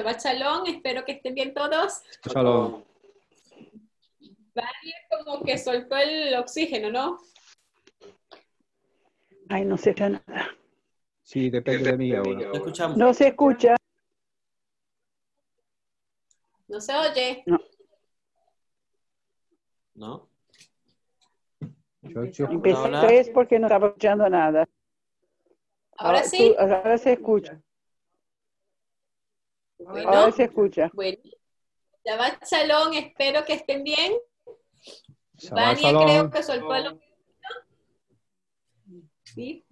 Shabbat Shalom, espero que estén bien todos. Shalom. Varios como que soltó el oxígeno, ¿no? Ay, no se escucha nada. Sí, depende de mí ahora. escuchamos. No se escucha. No se oye. ¿No? Yo- yo- Empecé Hola. tres porque no estaba escuchando nada. Ahora Ah, sí. tú- ahora se escucha. Bueno, Ahora se escucha. bueno. Shabbat Shalom, espero que estén bien. Shabbat Vania Shalom. creo que soltó el oxígeno. ¿Sí?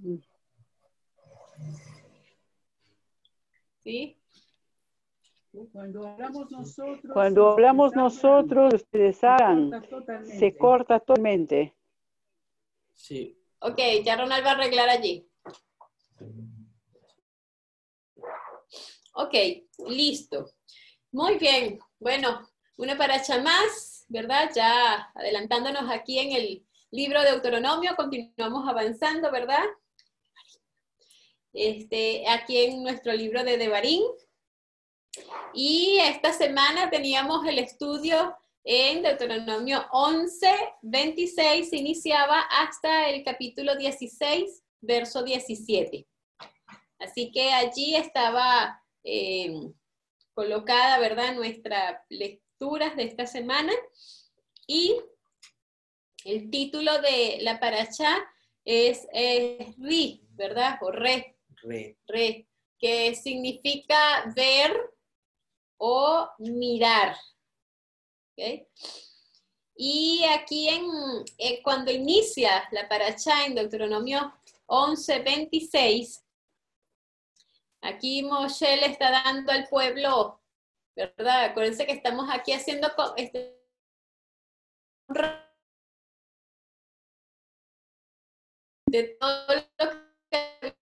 ¿Sí? Cuando hablamos nosotros, Cuando hablamos nosotros, ustedes hagan, se corta totalmente. Sí. Ok, ya Ronald va a arreglar allí. Ok, listo. Muy bien. Bueno, una paracha más, ¿verdad? Ya adelantándonos aquí en el libro de Deuteronomio, continuamos avanzando, ¿verdad? Este, aquí en nuestro libro de Devarim. Y esta semana teníamos el estudio en Deuteronomio 11, 26, se iniciaba hasta el capítulo 16, verso 17. Así que allí estaba eh, colocada, ¿verdad?, nuestra lectura de esta semana. Y el título de la paracha es Ri, ¿verdad? O Re, Re. Re, que significa ver o mirar. ¿ok? Y aquí en, eh, cuando inicia la paracha en Deuteronomio 11, 26, aquí Moshe le está dando al pueblo, ¿verdad? Acuérdense que estamos aquí haciendo este, de todo lo que,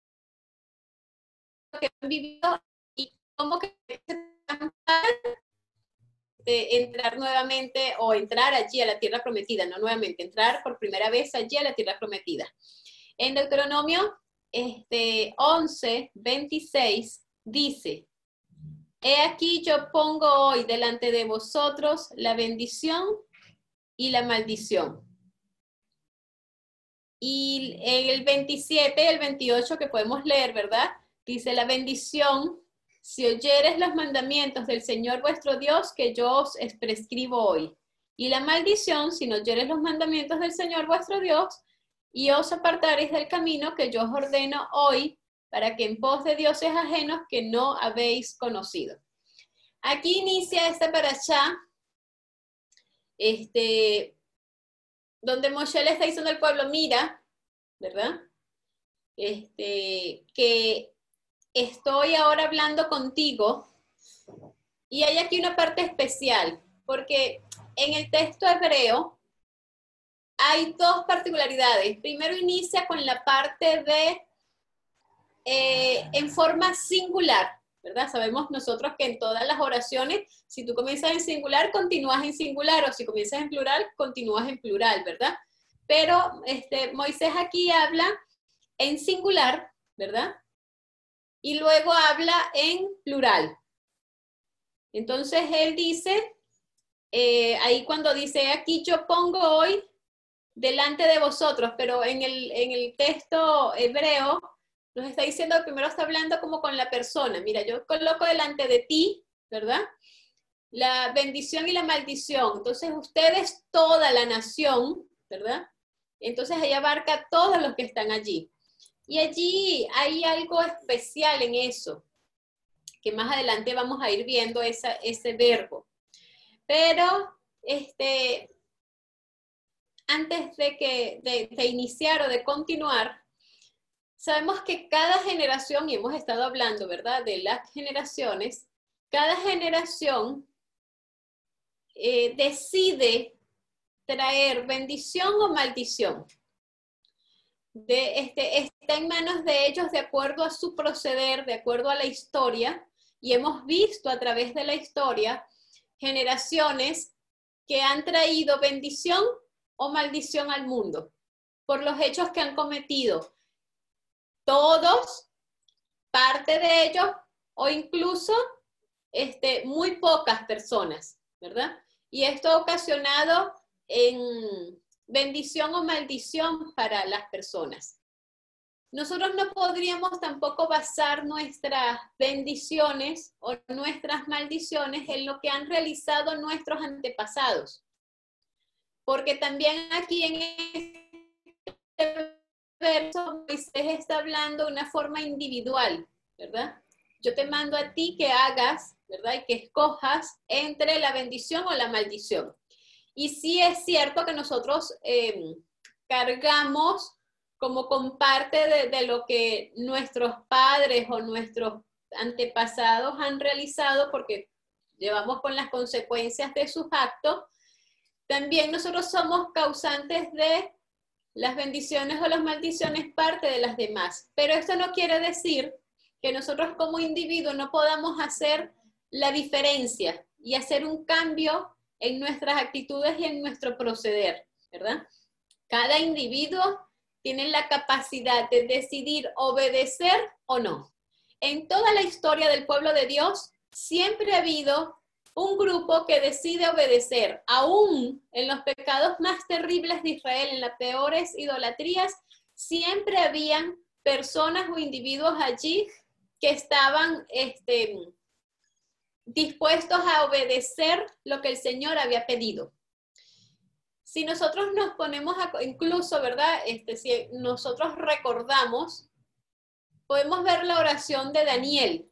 han vivido y cómo que de entrar nuevamente o entrar allí a la tierra prometida, no nuevamente, entrar por primera vez allí a la tierra prometida. En Deuteronomio este, 11, 26 dice, He aquí yo pongo hoy delante de vosotros la bendición y la maldición. Y en el 27, el 28 que podemos leer, ¿verdad? Dice la bendición si oyeres los mandamientos del Señor vuestro Dios que yo os prescribo hoy. Y la maldición, si no oyeres los mandamientos del Señor vuestro Dios y os apartaréis del camino que yo os ordeno hoy, para que en pos de dioses ajenos que no habéis conocido. Aquí inicia esta parashá, este, donde Moshe le está diciendo al pueblo, mira, ¿verdad? Este, que estoy ahora hablando contigo y hay aquí una parte especial, porque en el texto hebreo hay dos particularidades. Primero inicia con la parte de eh, en forma singular, ¿verdad? Sabemos nosotros que en todas las oraciones, si tú comienzas en singular, continúas en singular, o si comienzas en plural, continúas en plural, ¿verdad? Pero este, Moisés aquí habla en singular, ¿verdad? y luego habla en plural. Entonces él dice, eh, ahí cuando dice, aquí yo pongo hoy delante de vosotros, pero en el, en el texto hebreo nos está diciendo, primero está hablando como con la persona. Mira, yo coloco delante de ti, ¿verdad? La bendición y la maldición. Entonces ustedes, toda la nación, ¿verdad? Entonces ahí abarca a todos los que están allí. Y allí hay algo especial en eso, que más adelante vamos a ir viendo esa, ese verbo. Pero, este, antes de, que, de, de iniciar o de continuar, sabemos que cada generación, y hemos estado hablando, ¿verdad?, de las generaciones, cada generación eh, decide traer bendición o maldición de, este, está en manos de ellos de acuerdo a su proceder, de acuerdo a la historia, y hemos visto a través de la historia generaciones que han traído bendición o maldición al mundo por los hechos que han cometido. Todos, parte de ellos, o incluso este, muy pocas personas, ¿verdad? Y esto ha ocasionado en bendición o maldición para las personas. Nosotros no podríamos tampoco basar nuestras bendiciones o nuestras maldiciones en lo que han realizado nuestros antepasados. Porque también aquí en este verso Moisés está hablando de una forma individual, ¿verdad? Yo te mando a ti que hagas, ¿verdad? Y que escojas entre la bendición o la maldición. Y sí es cierto que nosotros eh, cargamos como con parte de, de, lo que nuestros padres o nuestros antepasados han realizado, porque llevamos con las consecuencias de sus actos, también nosotros somos causantes de las bendiciones o las maldiciones parte de las demás. Pero esto no quiere decir que nosotros como individuos no podamos hacer la diferencia y hacer un cambio en nuestras actitudes y en nuestro proceder, ¿verdad? Cada individuo tiene la capacidad de decidir obedecer o no. En toda la historia del pueblo de Dios, siempre ha habido un grupo que decide obedecer, aún en los pecados más terribles de Israel, en las peores idolatrías, siempre habían personas o individuos allí que estaban este, dispuestos a obedecer lo que el Señor había pedido. Si nosotros nos ponemos a, incluso, ¿verdad? Este, si nosotros recordamos, podemos ver la oración de Daniel.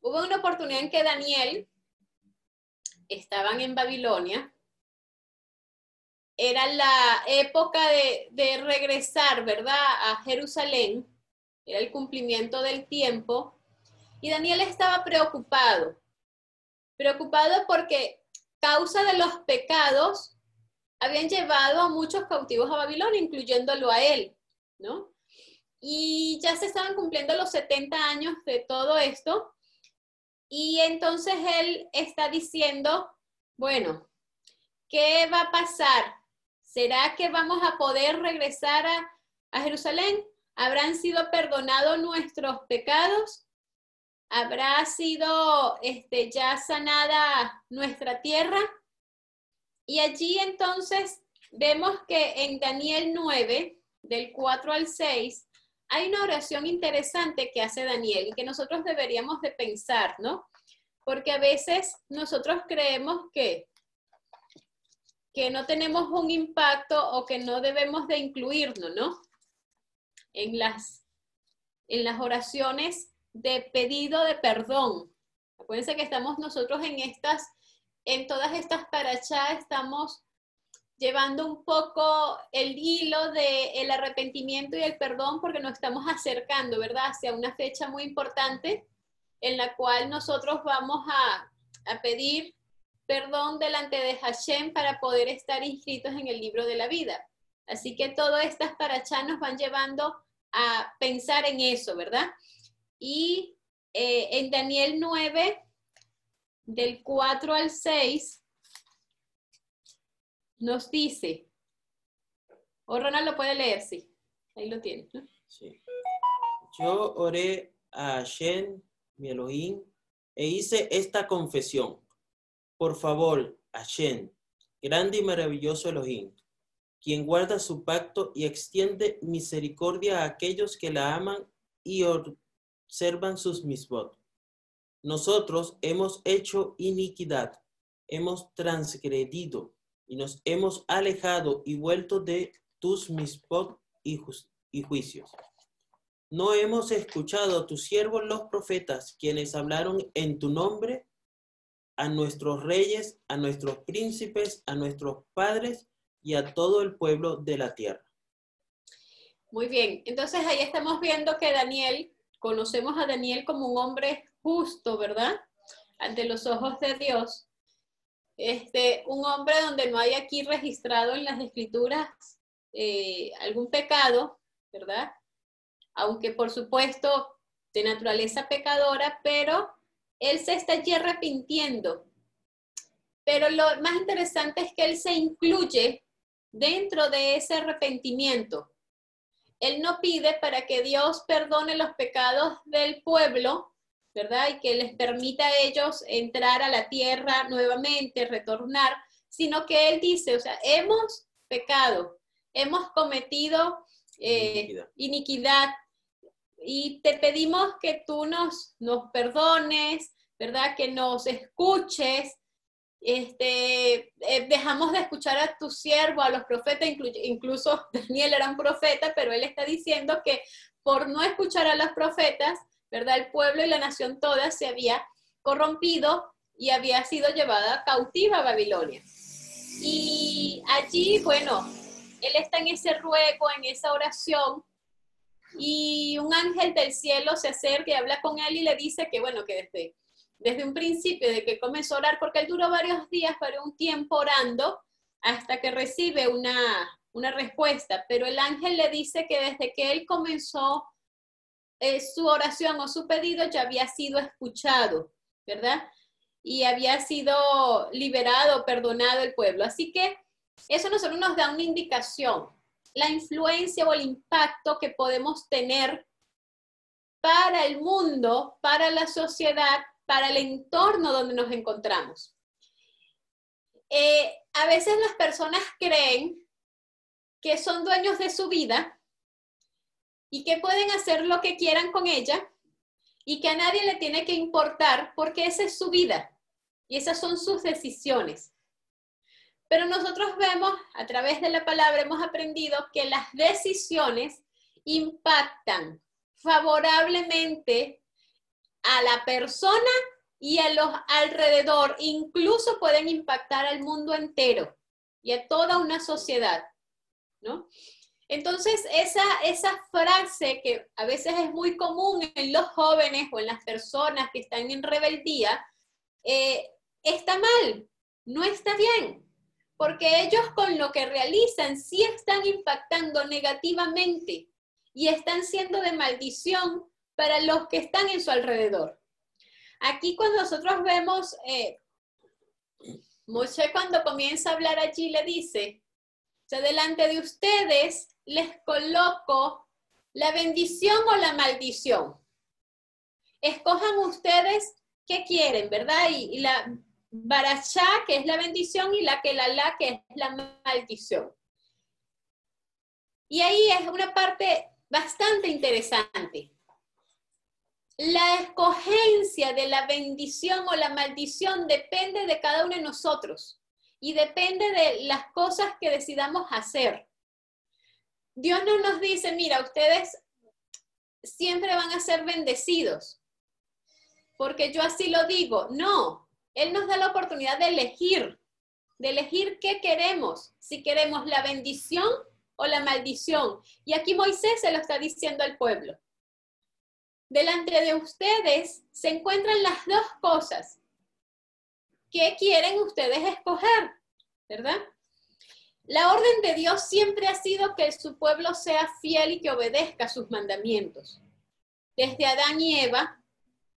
Hubo una oportunidad en que Daniel estaban en Babilonia. Era la época de, regresar, ¿verdad? A Jerusalén. Era el cumplimiento del tiempo. Y Daniel estaba preocupado preocupado porque causa de los pecados habían llevado a muchos cautivos a Babilonia, incluyéndolo a él, ¿no? Y ya se estaban cumpliendo los 70 años de todo esto. Y entonces él está diciendo, bueno, ¿qué va a pasar? ¿Será que vamos a poder regresar a, Jerusalén? ¿Habrán sido perdonados nuestros pecados? habrá sido este, ya sanada nuestra tierra. Y allí entonces vemos que en Daniel 9, del 4 al 6, hay una oración interesante que hace Daniel y que nosotros deberíamos de pensar, ¿no? Porque a veces nosotros creemos que, que no tenemos un impacto o que no debemos de incluirnos, ¿no? En las, en las oraciones de pedido de perdón. Acuérdense que estamos nosotros en estas, en todas estas parachas, estamos llevando un poco el hilo del el arrepentimiento y el perdón porque nos estamos acercando, ¿verdad?, hacia una fecha muy importante en la cual nosotros vamos a, a pedir perdón delante de Hashem para poder estar inscritos en el libro de la vida. Así que todas estas parachas nos van llevando a pensar en eso, ¿verdad? Y eh, en Daniel 9, del 4 al 6, nos dice, o Ronald lo puede leer, sí, ahí lo tiene. Sí. Yo oré a Hashem, mi Elohim, e hice esta confesión. Por favor, Hashem, grande y maravilloso Elohim, quien guarda su pacto y extiende misericordia a aquellos que la aman y observan sus misbot. Nosotros hemos hecho iniquidad, hemos transgredido y nos hemos alejado y vuelto de tus misbot y, y juicios. No hemos escuchado a tus siervos los profetas, quienes hablaron en tu nombre a nuestros reyes, a nuestros príncipes, a nuestros padres y a todo el pueblo de la tierra. Muy bien, entonces ahí estamos viendo que Daniel conocemos a Daniel como un hombre justo, ¿verdad? Ante los ojos de Dios. Este, un hombre donde no hay aquí registrado en las escrituras eh, algún pecado, ¿verdad? Aunque por supuesto de naturaleza pecadora, pero él se está allí arrepintiendo. Pero lo más interesante es que él se incluye dentro de ese arrepentimiento. Él no pide para que Dios perdone los pecados del pueblo, ¿verdad? Y que les permita a ellos entrar a la tierra nuevamente, retornar, sino que Él dice, o sea, hemos pecado, hemos cometido eh, Iniquidad. iniquidad y te pedimos que tú nos, nos perdones, ¿verdad? Que nos escuches. Este, eh, dejamos de escuchar a tu siervo, a los profetas, inclu- incluso Daniel era un profeta, pero él está diciendo que por no escuchar a los profetas, ¿verdad? El pueblo y la nación toda se había corrompido y había sido llevada cautiva a Babilonia. Y allí, bueno, él está en ese ruego, en esa oración, y un ángel del cielo se acerca y habla con él y le dice que, bueno, que desde, desde un principio, de que comenzó a orar, porque él duró varios días, varios un tiempo orando, hasta que recibe una, una respuesta, pero el ángel le dice que desde que él comenzó eh, su oración o su pedido ya había sido escuchado, ¿verdad? Y había sido liberado, perdonado el pueblo. Así que eso a nosotros nos da una indicación, la influencia o el impacto que podemos tener para el mundo, para la sociedad, para el entorno donde nos encontramos. Eh, a veces las personas creen que son dueños de su vida y que pueden hacer lo que quieran con ella y que a nadie le tiene que importar porque esa es su vida y esas son sus decisiones. Pero nosotros vemos, a través de la palabra, hemos aprendido que las decisiones impactan favorablemente a la persona y a los alrededor, incluso pueden impactar al mundo entero y a toda una sociedad, ¿no? Entonces, esa, esa frase que a veces es muy común en los jóvenes o en las personas que están en rebeldía, eh, está mal, no está bien, porque ellos con lo que realizan sí están impactando negativamente y están siendo de maldición para los que están en su alrededor. Aquí cuando nosotros vemos, eh, cuando comienza a hablar allí le dice, o sea, delante de ustedes les coloco la bendición o la maldición. Escojan ustedes qué quieren, ¿verdad? Y, y la barachá, que es la bendición, y la que la que es la maldición. Y ahí es una parte bastante interesante. La escogencia de la bendición o la maldición depende de cada uno de nosotros y depende de las cosas que decidamos hacer. Dios no nos dice, mira, ustedes siempre van a ser bendecidos, porque yo así lo digo. No, Él nos da la oportunidad de elegir, de elegir qué queremos, si queremos la bendición o la maldición. Y aquí Moisés se lo está diciendo al pueblo. Delante de ustedes se encuentran las dos cosas. ¿Qué quieren ustedes escoger? ¿Verdad? La orden de Dios siempre ha sido que su pueblo sea fiel y que obedezca sus mandamientos. Desde Adán y Eva,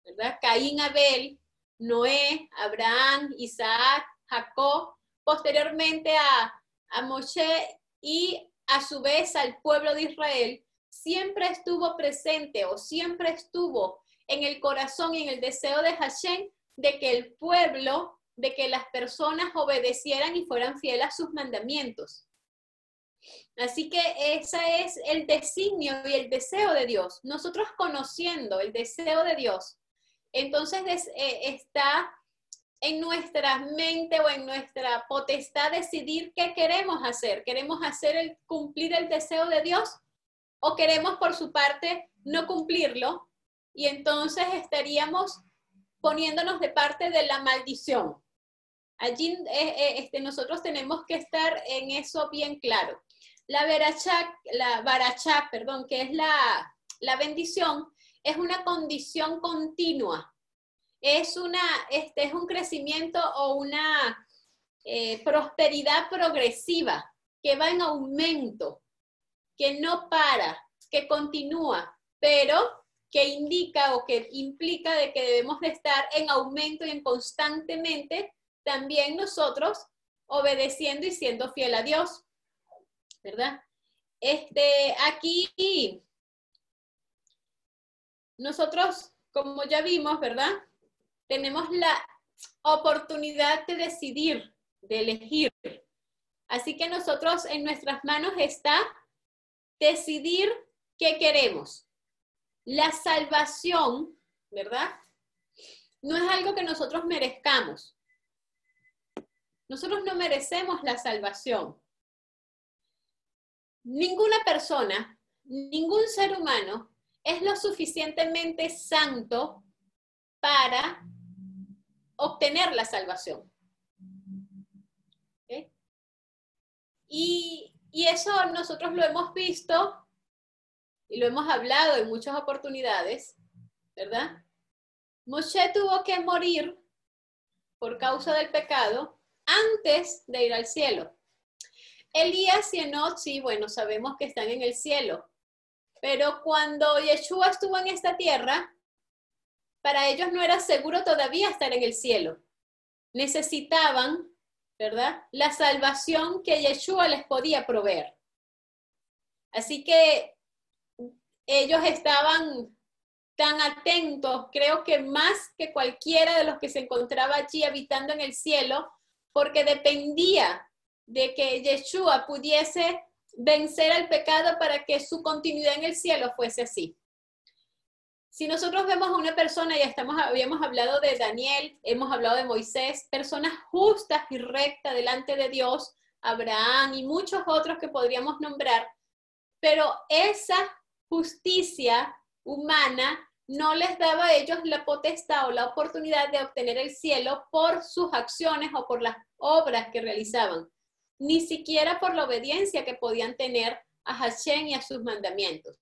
¿verdad? Caín, Abel, Noé, Abraham, Isaac, Jacob, posteriormente a, a Moshe y a su vez al pueblo de Israel, siempre estuvo presente o siempre estuvo en el corazón y en el deseo de Hashem de que el pueblo de que las personas obedecieran y fueran fieles a sus mandamientos. Así que ese es el designio y el deseo de Dios. Nosotros conociendo el deseo de Dios, entonces eh, está en nuestra mente o en nuestra potestad decidir qué queremos hacer. ¿Queremos hacer el cumplir el deseo de Dios o queremos por su parte no cumplirlo? Y entonces estaríamos poniéndonos de parte de la maldición. Allí eh, eh, este, nosotros tenemos que estar en eso bien claro. La barachá, la barachá, perdón, que es la, la bendición, es una condición continua. Es, una, este, es un crecimiento o una eh, prosperidad progresiva que va en aumento, que no para, que continúa, pero que indica o que implica de que debemos de estar en aumento y en constantemente también nosotros obedeciendo y siendo fiel a Dios, ¿verdad? Este, aquí nosotros como ya vimos, ¿verdad? Tenemos la oportunidad de decidir, de elegir. Así que nosotros en nuestras manos está decidir qué queremos. La salvación, ¿verdad? No es algo que nosotros merezcamos. Nosotros no merecemos la salvación. Ninguna persona, ningún ser humano es lo suficientemente santo para obtener la salvación. Y, y eso nosotros lo hemos visto y lo hemos hablado en muchas oportunidades, ¿verdad? Moshe tuvo que morir por causa del pecado antes de ir al cielo. Elías y Enoch, sí, bueno, sabemos que están en el cielo, pero cuando Yeshua estuvo en esta tierra, para ellos no era seguro todavía estar en el cielo. Necesitaban, ¿verdad? La salvación que Yeshua les podía proveer. Así que ellos estaban tan atentos, creo que más que cualquiera de los que se encontraba allí habitando en el cielo, porque dependía de que Yeshua pudiese vencer al pecado para que su continuidad en el cielo fuese así. Si nosotros vemos a una persona, ya estamos, habíamos hablado de Daniel, hemos hablado de Moisés, personas justas y rectas delante de Dios, Abraham y muchos otros que podríamos nombrar, pero esa justicia humana no les daba a ellos la potestad o la oportunidad de obtener el cielo por sus acciones o por las obras que realizaban, ni siquiera por la obediencia que podían tener a Hashem y a sus mandamientos.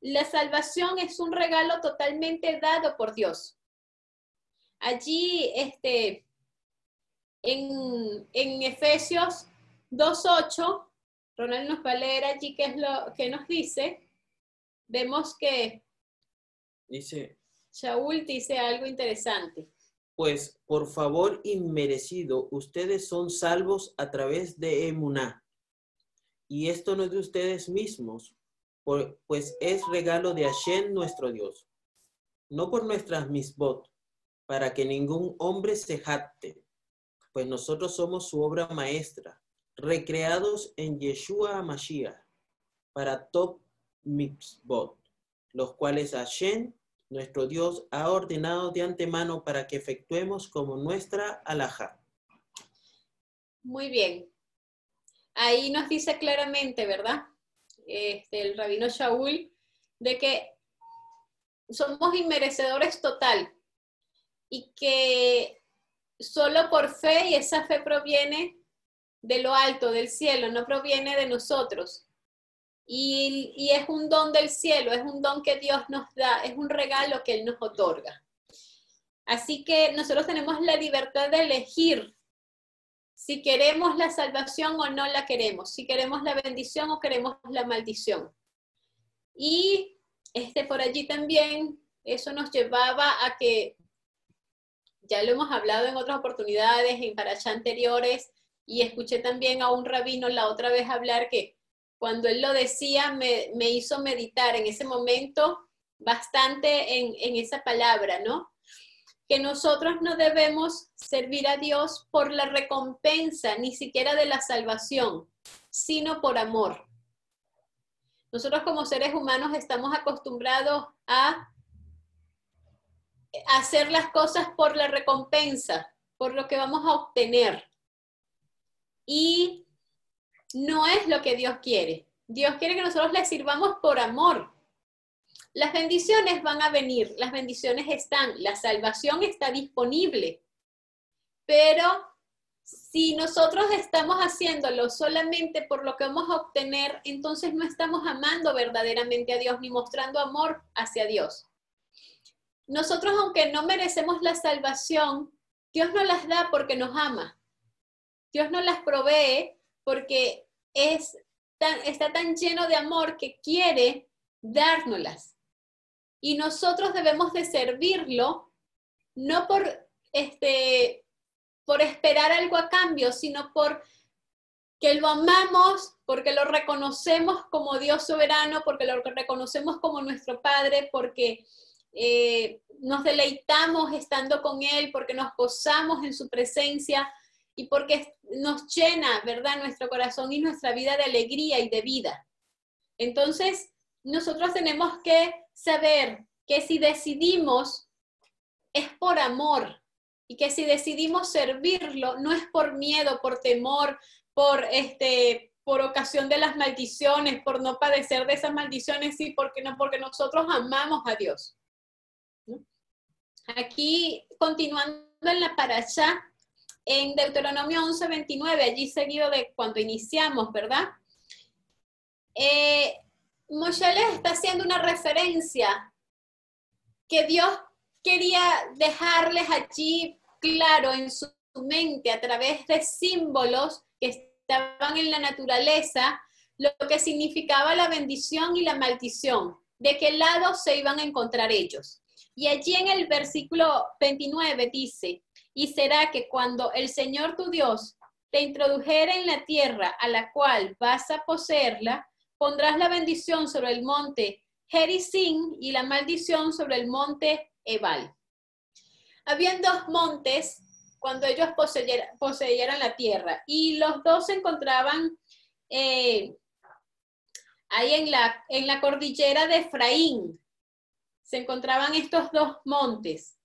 La salvación es un regalo totalmente dado por Dios. Allí, este, en, en Efesios 2.8, Ronald nos va a leer allí qué es lo que nos dice. Vemos que Dice, Shaul dice algo interesante. pues por favor inmerecido, ustedes son salvos a través de Emuná. Y esto no es de ustedes mismos, pues es regalo de Hashem nuestro Dios. No por nuestras misbot, para que ningún hombre se jacte, pues nosotros somos su obra maestra, recreados en Yeshua Mashiach, para top mitzvot, los cuales Hashem, nuestro Dios, ha ordenado de antemano para que efectuemos como nuestra alhaja. Muy bien. Ahí nos dice claramente, ¿verdad? Este, el rabino Shaul, de que somos inmerecedores total y que solo por fe, y esa fe proviene de lo alto, del cielo, no proviene de nosotros. Y, es un don del cielo, es un don que Dios nos da, es un regalo que Él nos otorga. Así que nosotros tenemos la libertad de elegir si queremos la salvación o no la queremos, si queremos la bendición o queremos la maldición. Y este, por allí también eso nos llevaba a que, ya lo hemos hablado en otras oportunidades, en parachá anteriores, y escuché también a un rabino la otra vez hablar que cuando él lo decía me, me hizo meditar en ese momento bastante en, en esa palabra, ¿no? que nosotros no debemos servir a Dios por la recompensa, ni siquiera de la salvación, sino por amor. Nosotros como seres humanos estamos acostumbrados a hacer las cosas por la recompensa, por lo que vamos a obtener. Y no es lo que Dios quiere. Dios quiere que nosotros le sirvamos por amor. Las bendiciones van a venir, las bendiciones están, la salvación está disponible. Pero si nosotros estamos haciéndolo solamente por lo que vamos a obtener, entonces no estamos amando verdaderamente a Dios ni mostrando amor hacia Dios. Nosotros, aunque no merecemos la salvación, Dios nos las da porque nos ama. Dios nos las provee porque es tan, está tan lleno de amor que quiere dárnoslas. Y nosotros debemos de servirlo, no por, este, por esperar algo a cambio, sino por que lo amamos, porque lo reconocemos como Dios soberano, porque lo reconocemos como nuestro Padre, porque eh, nos deleitamos estando con Él, porque nos gozamos en su presencia y porque nos llena, ¿verdad?, nuestro corazón y nuestra vida de alegría y de vida. Entonces, nosotros tenemos que saber que si decidimos es por amor y que si decidimos servirlo no es por miedo, por temor, por este por ocasión de las maldiciones, por no padecer de esas maldiciones, sí, porque no, porque nosotros amamos a Dios. Aquí, continuando en la paracha, en Deuteronomio 11, 29, allí seguido de cuando iniciamos, ¿verdad? Eh, Moshe les está haciendo una referencia que Dios quería dejarles allí claro en su mente a través de símbolos que estaban en la naturaleza, lo que significaba la bendición y la maldición, de qué lado se iban a encontrar ellos. Y allí en el versículo 29 dice, y será que cuando el Señor tu Dios te introdujera en la tierra a la cual vas a poseerla, pondrás la bendición sobre el monte Gerizim y la maldición sobre el monte Ebal. Habían dos montes cuando ellos poseyeran, la tierra y los dos se encontraban eh, ahí en la, en la cordillera de Efraín. Se encontraban estos dos montes.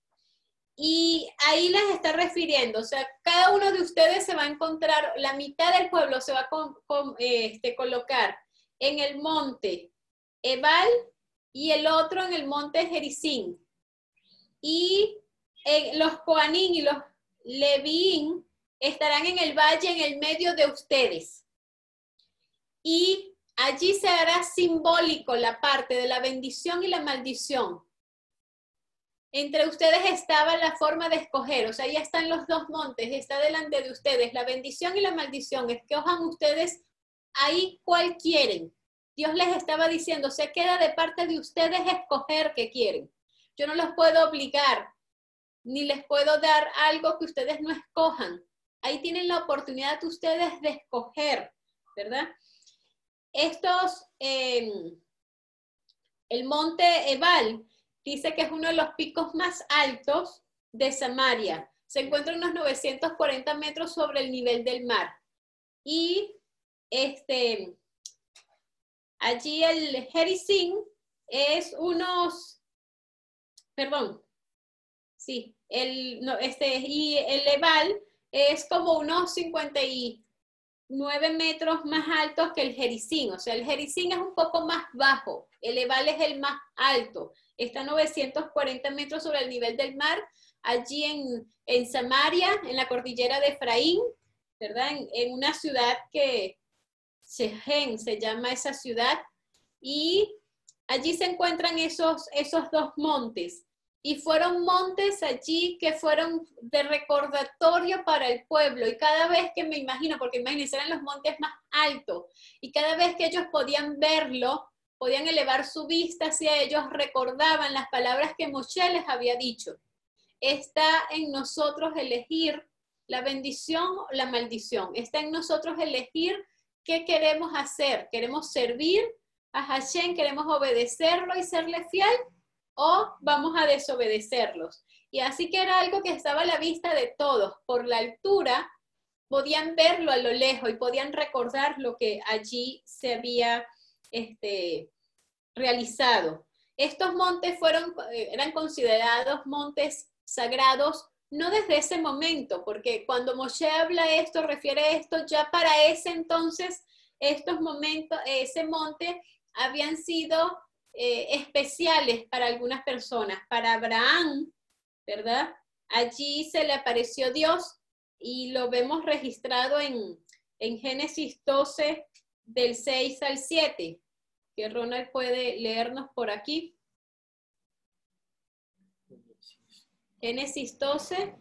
Y ahí les está refiriendo, o sea, cada uno de ustedes se va a encontrar, la mitad del pueblo se va a este, colocar en el monte Ebal y el otro en el monte Jericín. Y los Coanín y los Levín estarán en el valle en el medio de ustedes. Y allí se hará simbólico la parte de la bendición y la maldición entre ustedes estaba la forma de escoger, o sea, ya están los dos montes, está delante de ustedes la bendición y la maldición, escojan ustedes ahí cuál quieren. Dios les estaba diciendo, se queda de parte de ustedes escoger qué quieren. Yo no los puedo obligar, ni les puedo dar algo que ustedes no escojan. Ahí tienen la oportunidad de ustedes de escoger, ¿verdad? Estos, em, el monte Ebal, dice que es uno de los picos más altos de Samaria. Se encuentra unos 940 metros sobre el nivel del mar. Y este, allí el Gerizim es unos, perdón, sí, el, no, este, y el Ebal es como unos 59 metros más altos que el Gerizim. O sea, el Gerizim es un poco más bajo, el Ebal es el más alto está a 940 metros sobre el nivel del mar, allí en, en Samaria, en la cordillera de Efraín, ¿verdad? En, una ciudad que Sehen se llama esa ciudad, y allí se encuentran esos, esos dos montes. Y fueron montes allí que fueron de recordatorio para el pueblo. Y cada vez que me imagino, porque imagínense, eran los montes más altos, y cada vez que ellos podían verlo, podían elevar su vista hacia ellos, recordaban las palabras que Moshe les había dicho. Está en nosotros elegir la bendición o la maldición. Está en nosotros elegir qué queremos hacer. ¿Queremos servir a Hashem? ¿Queremos obedecerlo y serle fiel? ¿O vamos a desobedecerlos? Y así que era algo que estaba a la vista de todos. Por la altura, podían verlo a lo lejos y podían recordar lo que allí se había este, realizado. Estos montes fueron, eh, eran considerados montes sagrados no desde ese momento, porque cuando Moshe habla esto, refiere esto, ya para ese entonces, estos momentos, ese monte habían sido eh, especiales para algunas personas. Para Abraham, ¿verdad? Allí se le apareció Dios y lo vemos registrado en, en Génesis 12, del 6 al 7 que Ronald puede leernos por aquí. Génesis 12,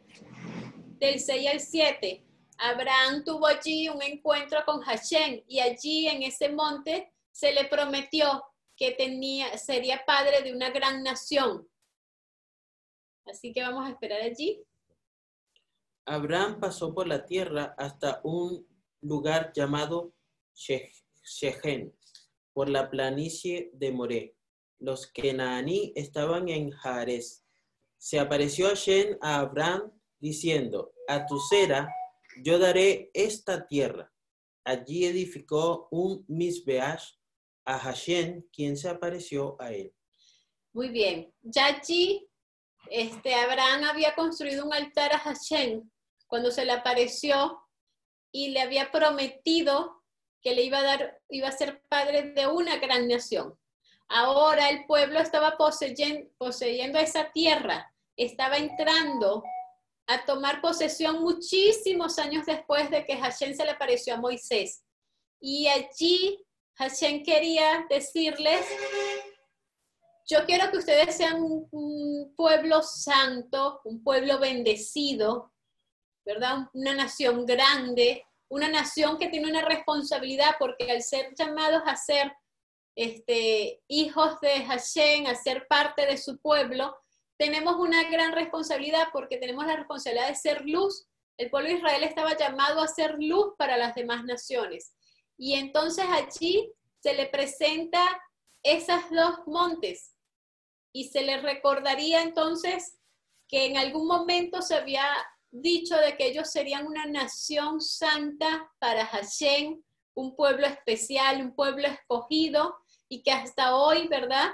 del 6 al 7. Abraham tuvo allí un encuentro con Hashem y allí en ese monte se le prometió que tenía, sería padre de una gran nación. Así que vamos a esperar allí. Abraham pasó por la tierra hasta un lugar llamado Shechem por la planicie de Moré. los Kenaní estaban en Jarez. Se apareció Hashem a Abraham diciendo, a tu cera yo daré esta tierra. Allí edificó un Misbeash a Hashem, quien se apareció a él. Muy bien. Ya allí, este, Abraham había construido un altar a Hashem cuando se le apareció y le había prometido que le iba a dar, iba a ser padre de una gran nación. Ahora el pueblo estaba poseyendo, poseyendo esa tierra, estaba entrando a tomar posesión muchísimos años después de que Hashem se le apareció a Moisés. Y allí Hashem quería decirles, yo quiero que ustedes sean un, un pueblo santo, un pueblo bendecido, ¿verdad? Una nación grande, una nación que tiene una responsabilidad porque al ser llamados a ser este, hijos de Hashem, a ser parte de su pueblo, tenemos una gran responsabilidad porque tenemos la responsabilidad de ser luz. El pueblo de Israel estaba llamado a ser luz para las demás naciones. Y entonces allí se le presenta esas dos montes y se le recordaría entonces que en algún momento se había dicho de que ellos serían una nación santa para Hashem, un pueblo especial, un pueblo escogido y que hasta hoy, ¿verdad?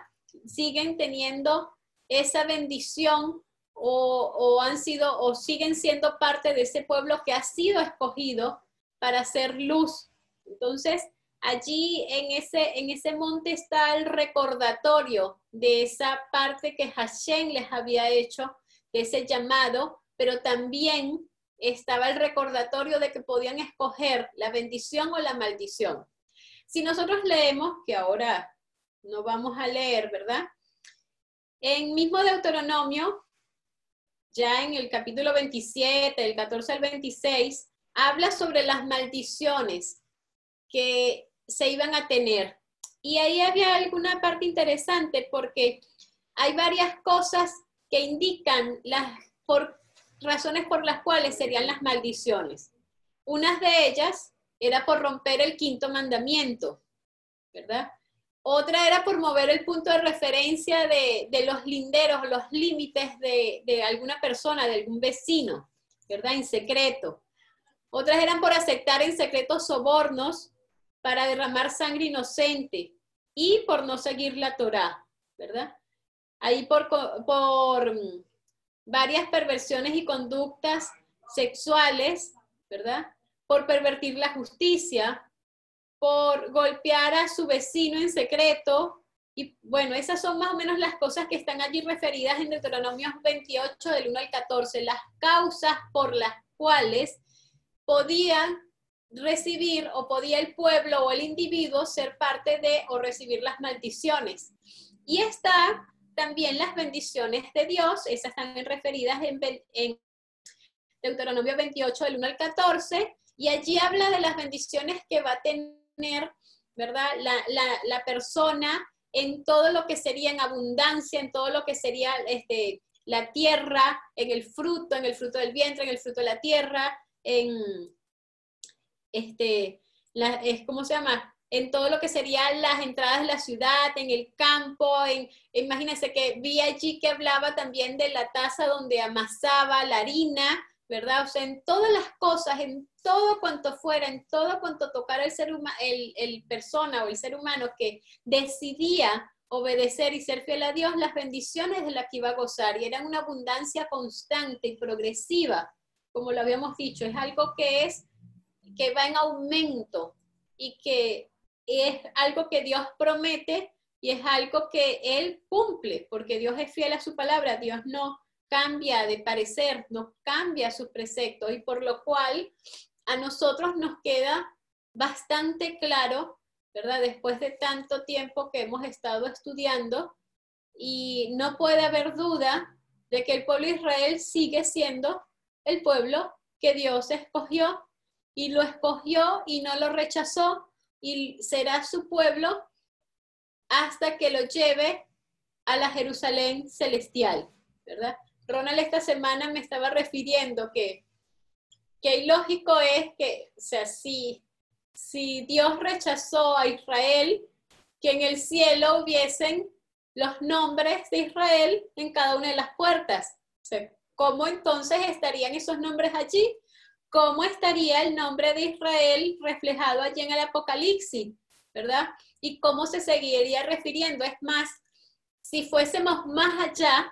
Siguen teniendo esa bendición o, han sido o siguen siendo parte de ese pueblo que ha sido escogido para hacer luz. Entonces, allí en ese, en ese monte está el recordatorio de esa parte que Hashem les había hecho, de ese llamado, pero también estaba el recordatorio de que podían escoger la bendición o la maldición. Si nosotros leemos, que ahora no vamos a leer, ¿verdad? En mismo Deuteronomio, ya en el capítulo 27, del 14 al 26, habla sobre las maldiciones que se iban a tener. Y ahí había alguna parte interesante porque hay varias cosas que indican las por, razones por las cuales serían las maldiciones. Una de ellas era por romper el quinto mandamiento, ¿verdad? Otra era por mover el punto de referencia de, de los linderos, los límites de, de, alguna persona, de algún vecino, ¿verdad? En secreto. Otras eran por aceptar en secreto sobornos para derramar sangre inocente y por no seguir la Torá, ¿verdad? Ahí por, por varias perversiones y conductas sexuales, ¿verdad? Por pervertir la justicia, por golpear a su vecino en secreto. Y bueno, esas son más o menos las cosas que están allí referidas en Deuteronomio 28 del 1 al 14, las causas por las cuales podían recibir o podía el pueblo o el individuo ser parte de o recibir las maldiciones. Y está también las bendiciones de Dios, esas están referidas en, Deuteronomio 28 del 1 al 14, y allí habla de las bendiciones que va a tener, ¿verdad? La, la, la persona en todo lo que sería en abundancia, en todo lo que sería este, la tierra, en el fruto, en el fruto del vientre, en el fruto de la tierra, en este, la, es, ¿cómo se llama? En todo lo que serían las entradas de la ciudad, en el campo, en, imagínense que vi allí que hablaba también de la taza donde amasaba la harina, ¿verdad? O sea, en todas las cosas, en todo cuanto fuera, en todo cuanto tocara el ser humano, el, el persona o el ser humano que decidía obedecer y ser fiel a Dios, las bendiciones de las que iba a gozar y eran una abundancia constante y progresiva, como lo habíamos dicho, es algo que es que va en aumento y que es algo que Dios promete y es algo que Él cumple, porque Dios es fiel a su palabra, Dios no cambia de parecer, no cambia sus preceptos y por lo cual a nosotros nos queda bastante claro, ¿verdad? Después de tanto tiempo que hemos estado estudiando y no puede haber duda de que el pueblo de Israel sigue siendo el pueblo que Dios escogió y lo escogió y no lo rechazó y será su pueblo hasta que lo lleve a la Jerusalén celestial, ¿verdad? Ronald esta semana me estaba refiriendo que, que ilógico es que, o sea, si, si Dios rechazó a Israel, que en el cielo hubiesen los nombres de Israel en cada una de las puertas. O ¿Cómo entonces estarían esos nombres allí? ¿Cómo estaría el nombre de Israel reflejado allí en el Apocalipsis? ¿Verdad? Y cómo se seguiría refiriendo. Es más, si fuésemos más allá,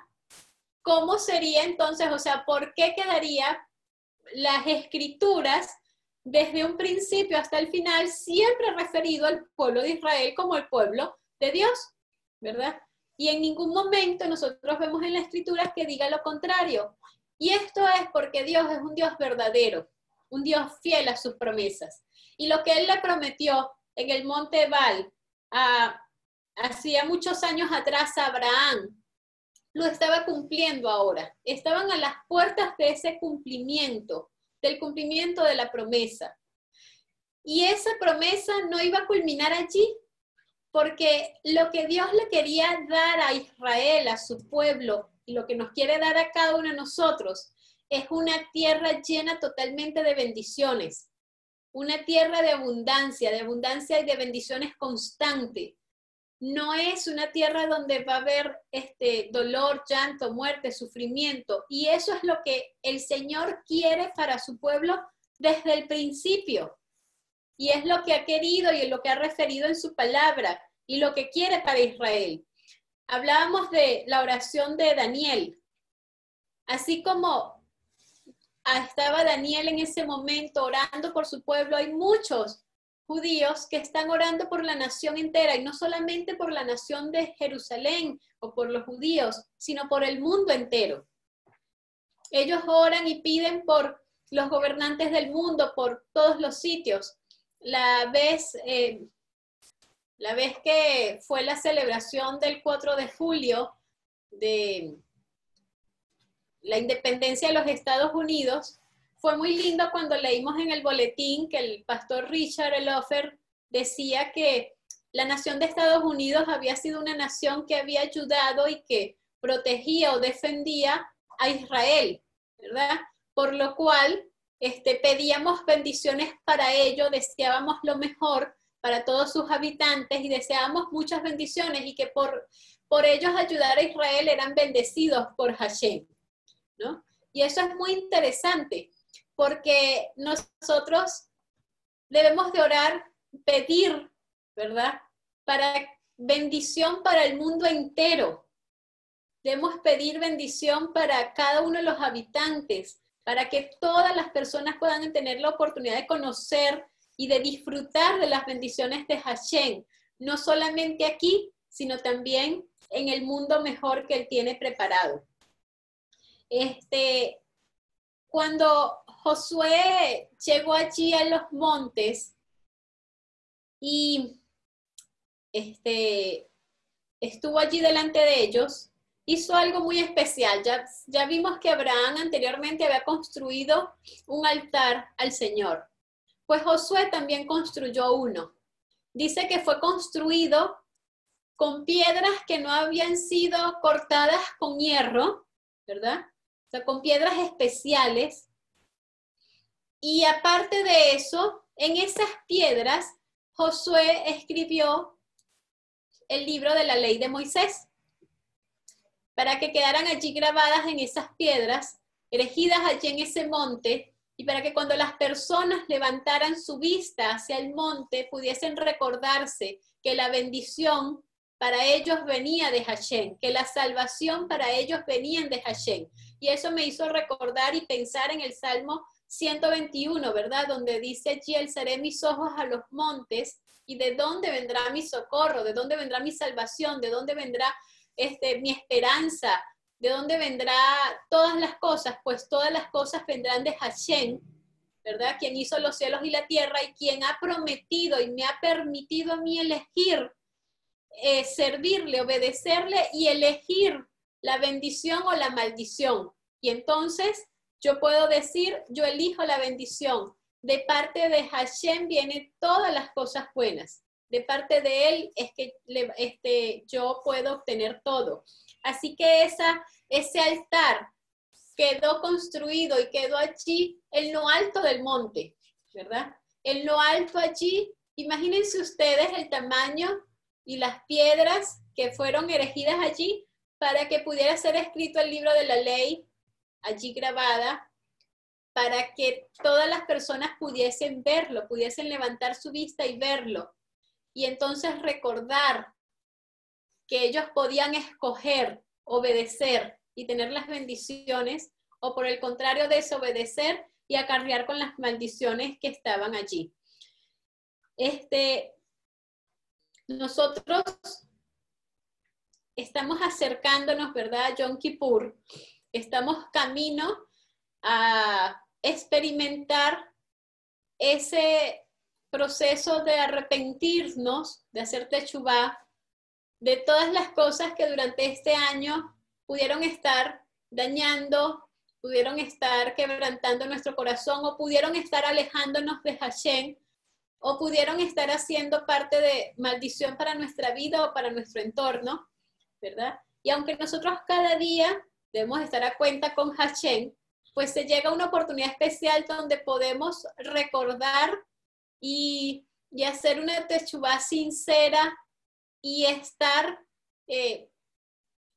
¿cómo sería entonces? O sea, ¿por qué quedaría las escrituras desde un principio hasta el final siempre referido al pueblo de Israel como el pueblo de Dios? ¿Verdad? Y en ningún momento nosotros vemos en la escritura que diga lo contrario. Y esto es porque Dios es un Dios verdadero, un Dios fiel a sus promesas. Y lo que Él le prometió en el monte Val hacía muchos años atrás a Abraham, lo estaba cumpliendo ahora. Estaban a las puertas de ese cumplimiento, del cumplimiento de la promesa. Y esa promesa no iba a culminar allí, porque lo que Dios le quería dar a Israel, a su pueblo, y lo que nos quiere dar a cada uno de nosotros, es una tierra llena totalmente de bendiciones, una tierra de abundancia, de abundancia y de bendiciones constante. No es una tierra donde va a haber este dolor, llanto, muerte, sufrimiento. Y eso es lo que el Señor quiere para su pueblo desde el principio. Y es lo que ha querido y es lo que ha referido en su palabra y lo que quiere para Israel. Hablábamos de la oración de Daniel. Así como estaba Daniel en ese momento orando por su pueblo, hay muchos judíos que están orando por la nación entera y no solamente por la nación de Jerusalén o por los judíos, sino por el mundo entero. Ellos oran y piden por los gobernantes del mundo, por todos los sitios la vez, eh, la vez que fue la celebración del 4 de julio de la independencia de los Estados Unidos, fue muy lindo cuando leímos en el boletín que el pastor Richard Elofer decía que la nación de Estados Unidos había sido una nación que había ayudado y que protegía o defendía a Israel, ¿verdad? Por lo cual este, pedíamos bendiciones para ello, deseábamos lo mejor para todos sus habitantes y deseábamos muchas bendiciones y que por, por ellos ayudar a Israel eran bendecidos por Hashem, ¿no? Y eso es muy interesante porque nosotros debemos de orar, pedir, ¿verdad? Para bendición para el mundo entero. Debemos pedir bendición para cada uno de los habitantes, para que todas las personas puedan tener la oportunidad de conocer y de disfrutar de las bendiciones de Hashem, no solamente aquí, sino también en el mundo mejor que Él tiene preparado. Este, cuando Josué llegó allí a los montes y este, estuvo allí delante de ellos, hizo algo muy especial. Ya, ya vimos que Abraham anteriormente había construido un altar al Señor. Pues Josué también construyó uno. Dice que fue construido con piedras que no habían sido cortadas con hierro, ¿verdad? O sea, con piedras especiales. Y aparte de eso, en esas piedras, Josué escribió el libro de la ley de Moisés para que quedaran allí grabadas en esas piedras, erigidas allí en ese monte, y para que cuando las personas levantaran su vista hacia el monte pudiesen recordarse que la bendición para ellos venía de Hashem, que la salvación para ellos venía de Hashem. Y eso me hizo recordar y pensar en el Salmo 121, ¿verdad? Donde dice allí, alzaré mis ojos a los montes y de dónde vendrá mi socorro, de dónde vendrá mi salvación, de dónde vendrá este, mi esperanza, ¿de dónde vendrá todas las cosas? Pues todas las cosas vendrán de Hashem, ¿verdad? Quien hizo los cielos y la tierra y quien ha prometido y me ha permitido a mí elegir, eh, servirle, obedecerle y elegir la bendición o la maldición. Y entonces yo puedo decir, yo elijo la bendición. De parte de Hashem vienen todas las cosas buenas de parte de Él es que este, yo puedo obtener todo. Así que ese altar quedó construido y quedó allí en lo alto del monte, ¿verdad? En lo alto allí, imagínense ustedes el tamaño y las piedras que fueron erigidas allí para que pudiera ser escrito el libro de la ley allí grabada, para que todas las personas pudiesen verlo, pudiesen levantar su vista y verlo. Y entonces recordar que ellos podían escoger, obedecer y tener las bendiciones, o por el contrario, desobedecer y acarrear con las maldiciones que estaban allí. Este, nosotros estamos acercándonos, ¿verdad? Yom Kippur, estamos camino a experimentar ese proceso de arrepentirnos, de hacer techubá, de todas las cosas que durante este año pudieron estar dañando, pudieron estar quebrantando nuestro corazón o pudieron estar alejándonos de Hashem o pudieron estar haciendo parte de maldición para nuestra vida o para nuestro entorno, ¿verdad? Y aunque nosotros cada día debemos estar a cuenta con Hashem, pues se llega una oportunidad especial donde podemos recordar y, hacer una techubá sincera y estar eh,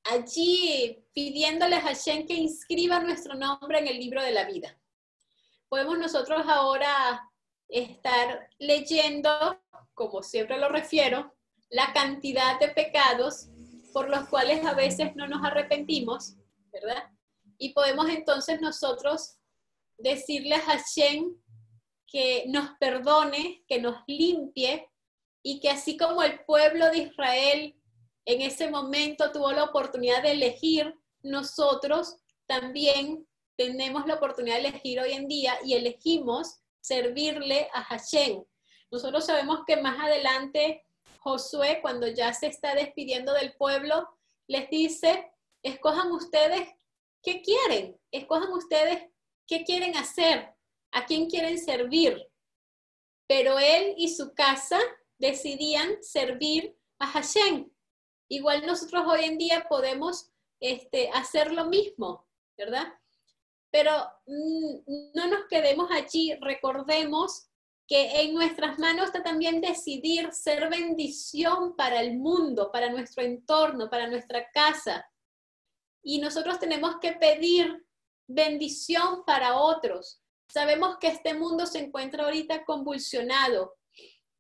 allí pidiéndole a Hashem que inscriba nuestro nombre en el libro de la vida. Podemos nosotros ahora estar leyendo, como siempre lo refiero, la cantidad de pecados por los cuales a veces no nos arrepentimos, ¿verdad? Y podemos entonces nosotros decirle a Hashem que nos perdone, que nos limpie y que así como el pueblo de Israel en ese momento tuvo la oportunidad de elegir, nosotros también tenemos la oportunidad de elegir hoy en día y elegimos servirle a Hashem. Nosotros sabemos que más adelante Josué, cuando ya se está despidiendo del pueblo, les dice, escojan ustedes qué quieren, escojan ustedes qué quieren hacer, a quién quieren servir. Pero él y su casa decidían servir a Hashem. Igual nosotros hoy en día podemos este, hacer lo mismo, ¿verdad? Pero mm, no nos quedemos allí, recordemos que en nuestras manos está también decidir ser bendición para el mundo, para nuestro entorno, para nuestra casa. Y nosotros tenemos que pedir bendición para otros. Sabemos que este mundo se encuentra ahorita convulsionado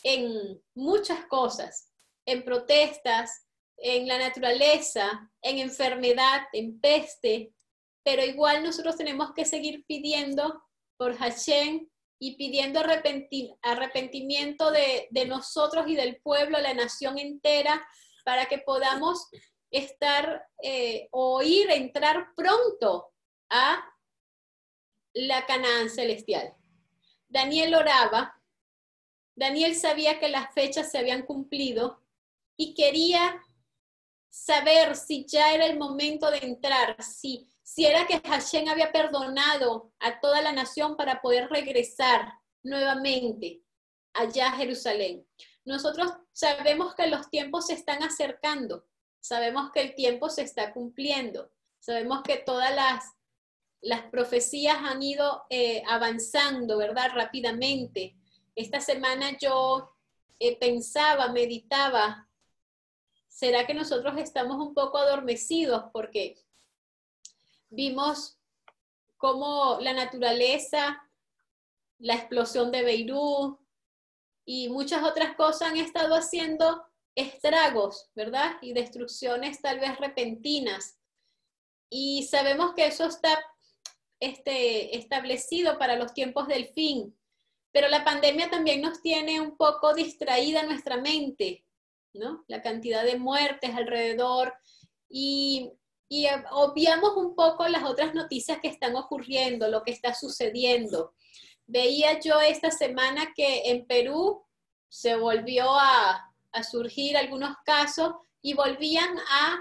en muchas cosas, en protestas, en la naturaleza, en enfermedad, en peste, pero igual nosotros tenemos que seguir pidiendo por Hashem y pidiendo arrepentimiento de, nosotros y del pueblo, la nación entera, para que podamos estar eh, o ir, entrar pronto a la Canaán celestial. Daniel oraba, Daniel sabía que las fechas se habían cumplido y quería saber si ya era el momento de entrar, si, si era que Hashem había perdonado a toda la nación para poder regresar nuevamente allá a Jerusalén. Nosotros sabemos que los tiempos se están acercando, sabemos que el tiempo se está cumpliendo, sabemos que todas las, las profecías han ido eh, avanzando, ¿verdad? Rápidamente. Esta semana yo eh, pensaba, meditaba ¿será que nosotros estamos un poco adormecidos? Porque vimos cómo la naturaleza, la explosión de Beirut y muchas otras cosas han estado haciendo estragos, ¿verdad? Y destrucciones tal vez repentinas. Y sabemos que eso está este, establecido para los tiempos del fin. Pero la pandemia también nos tiene un poco distraída nuestra mente la cantidad de muertes alrededor y, y obviamos un poco las otras noticias que están ocurriendo, lo que está sucediendo. Veía yo esta semana que en Perú se volvió a, surgir algunos casos y volvían a,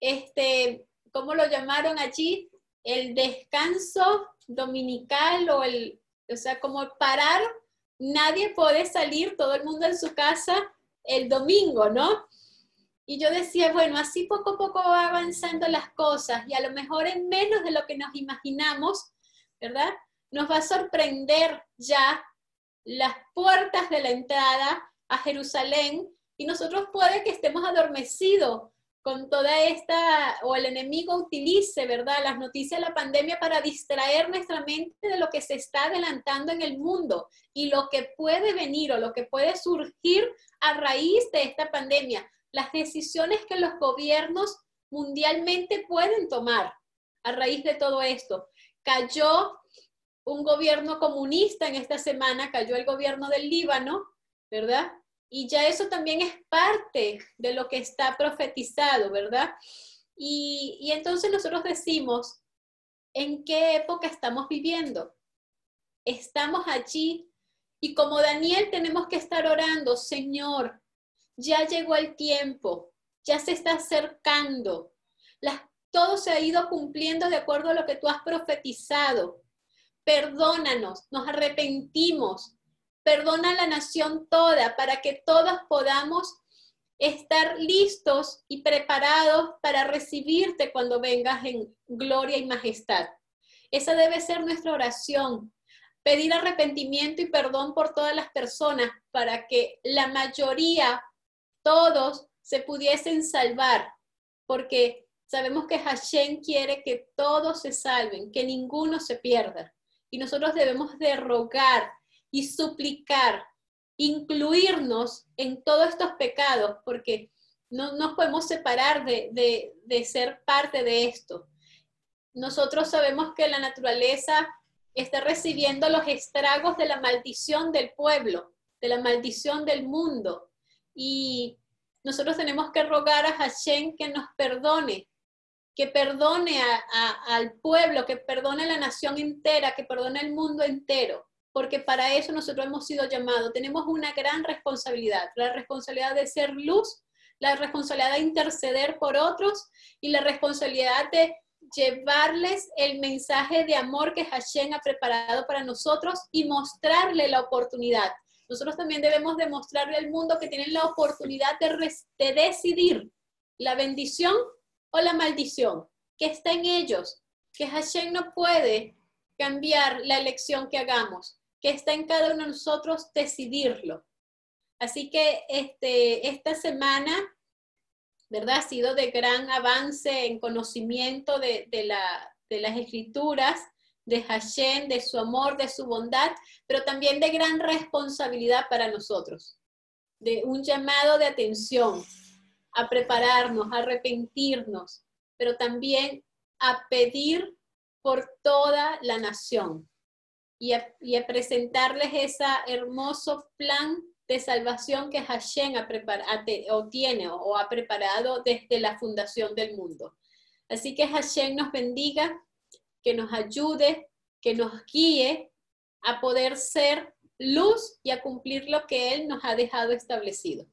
este, ¿cómo lo llamaron allí? El descanso dominical o el, o sea, como parar, nadie puede salir, todo el mundo en su casa el domingo, ¿no? Y yo decía, bueno, así poco a poco va avanzando las cosas y a lo mejor en menos de lo que nos imaginamos, ¿verdad? Nos va a sorprender ya las puertas de la entrada a Jerusalén Y nosotros puede que estemos adormecidos con toda esta, o el enemigo utilice, ¿verdad?, las noticias de la pandemia para distraer nuestra mente de lo que se está adelantando en el mundo y lo que puede venir o lo que puede surgir a raíz de esta pandemia, las decisiones que los gobiernos mundialmente pueden tomar a raíz de todo esto. Cayó un gobierno comunista en esta semana, cayó el gobierno del Líbano, ¿verdad? Y ya eso también es parte de lo que está profetizado, ¿verdad? Y, y entonces nosotros decimos, ¿en qué época estamos viviendo? Estamos allí y como Daniel tenemos que estar orando, Señor, ya llegó el tiempo, ya se está acercando, todo se ha ido cumpliendo de acuerdo a lo que tú has profetizado. Perdónanos, nos arrepentimos, perdona a la nación toda para que todos podamos estar listos y preparados para recibirte cuando vengas en gloria y majestad. Esa debe ser nuestra oración. Pedir arrepentimiento y perdón por todas las personas para que la mayoría, todos, se pudiesen salvar, porque sabemos que Hashem quiere que todos se salven, que ninguno se pierda. Y nosotros debemos de rogar y suplicar, incluirnos en todos estos pecados, porque no nos podemos separar de, de ser parte de esto. Nosotros sabemos que la naturaleza está recibiendo los estragos de la maldición del pueblo, de la maldición del mundo. Y nosotros tenemos que rogar a Hashem que nos perdone, que perdone al pueblo, que perdone a la nación entera, que perdone al mundo entero porque para eso nosotros hemos sido llamados. Tenemos una gran responsabilidad, la responsabilidad de ser luz, la responsabilidad de interceder por otros y la responsabilidad de llevarles el mensaje de amor que Hashem ha preparado para nosotros y mostrarle la oportunidad. Nosotros también debemos demostrarle al mundo que tienen la oportunidad de, de decidir la bendición o la maldición, que está en ellos, que Hashem no puede cambiar la elección que hagamos que está en cada uno de nosotros decidirlo. Así que este, esta semana, ¿verdad? Ha sido de gran avance en conocimiento de, la, de las escrituras, de Hashem, de su amor, de su bondad, pero también de gran responsabilidad para nosotros, de un llamado de atención a prepararnos, a arrepentirnos, pero también a pedir por toda la nación, y a, presentarles ese hermoso plan de salvación que Hashem ha preparado, o tiene o ha preparado desde la fundación del mundo. Así que Hashem nos bendiga, que nos ayude, que nos guíe a poder ser luz y a cumplir lo que Él nos ha dejado establecido.